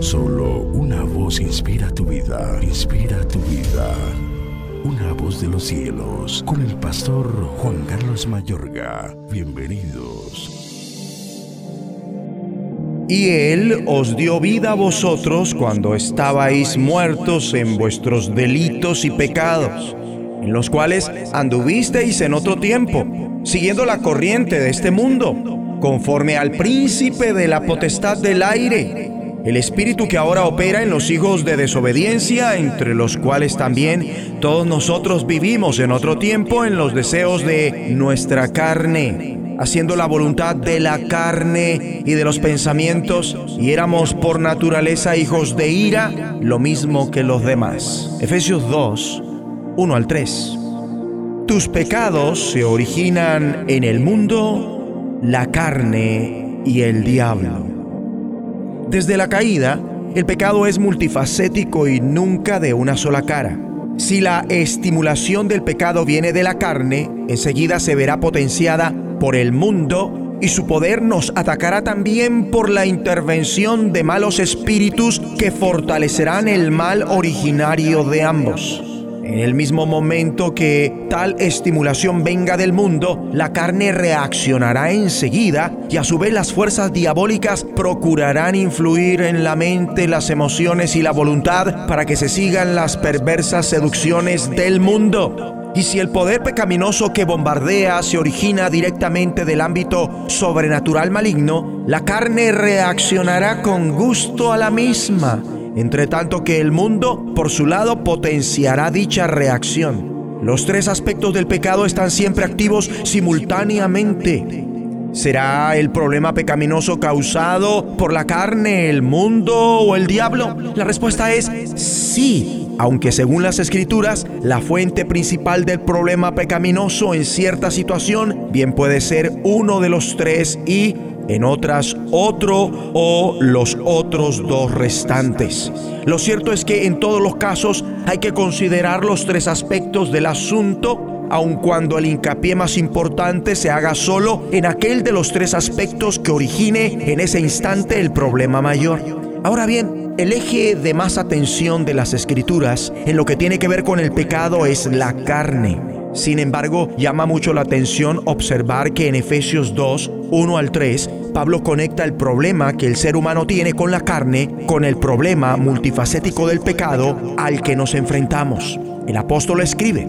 Solo una voz inspira tu vida, inspira tu vida. Una voz de los cielos, con el pastor Juan Carlos Mayorga. Bienvenidos. Y Él os dio vida a vosotros cuando estabais muertos en vuestros delitos y pecados, en los cuales anduvisteis en otro tiempo, siguiendo la corriente de este mundo, conforme al príncipe de la potestad del aire, el espíritu que ahora opera en los hijos de desobediencia, entre los cuales también todos nosotros vivimos en otro tiempo en los deseos de nuestra carne haciendo la voluntad de la carne y de los pensamientos, y éramos por naturaleza hijos de ira, lo mismo que los demás. Efesios 2, 1 al 3. Tus pecados se originan en el mundo, la carne y el diablo. Desde la caída, el pecado es multifacético y nunca de una sola cara. Si la estimulación del pecado viene de la carne, enseguida se verá potenciada por el mundo y su poder nos atacará también por la intervención de malos espíritus que fortalecerán el mal originario de ambos. En el mismo momento que tal estimulación venga del mundo, la carne reaccionará enseguida y a su vez las fuerzas diabólicas procurarán influir en la mente, las emociones y la voluntad para que se sigan las perversas seducciones del mundo. Y si el poder pecaminoso que bombardea se origina directamente del ámbito sobrenatural maligno, la carne reaccionará con gusto a la misma, entre tanto que el mundo, por su lado, potenciará dicha reacción. Los tres aspectos del pecado están siempre activos simultáneamente. ¿Será el problema pecaminoso causado por la carne, el mundo o el diablo? La respuesta es sí aunque según las escrituras, la fuente principal del problema pecaminoso en cierta situación bien puede ser uno de los tres y en otras otro o los otros dos restantes. Lo cierto es que en todos los casos hay que considerar los tres aspectos del asunto, aun cuando el hincapié más importante se haga solo en aquel de los tres aspectos que origine en ese instante el problema mayor. Ahora bien, el eje de más atención de las escrituras en lo que tiene que ver con el pecado es la carne. Sin embargo, llama mucho la atención observar que en Efesios 2, 1 al 3, Pablo conecta el problema que el ser humano tiene con la carne con el problema multifacético del pecado al que nos enfrentamos. El apóstol escribe,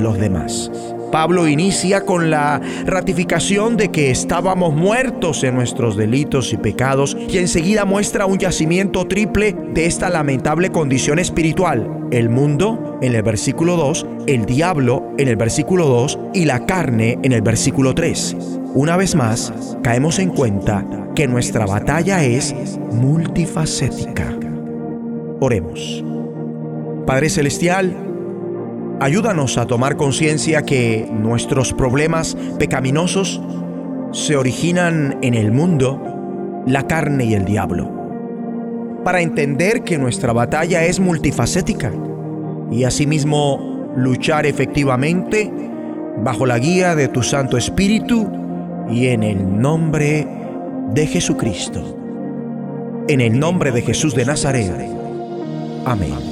los demás. Pablo inicia con la ratificación de que estábamos muertos en nuestros delitos y pecados y enseguida muestra un yacimiento triple de esta lamentable condición espiritual. El mundo en el versículo 2, el diablo en el versículo 2 y la carne en el versículo 3. Una vez más, caemos en cuenta que nuestra batalla es multifacética. Oremos. Padre Celestial, Ayúdanos a tomar conciencia que nuestros problemas pecaminosos se originan en el mundo, la carne y el diablo. Para entender que nuestra batalla es multifacética y asimismo luchar efectivamente bajo la guía de tu Santo Espíritu y en el nombre de Jesucristo. En el nombre de Jesús de Nazaret. Amén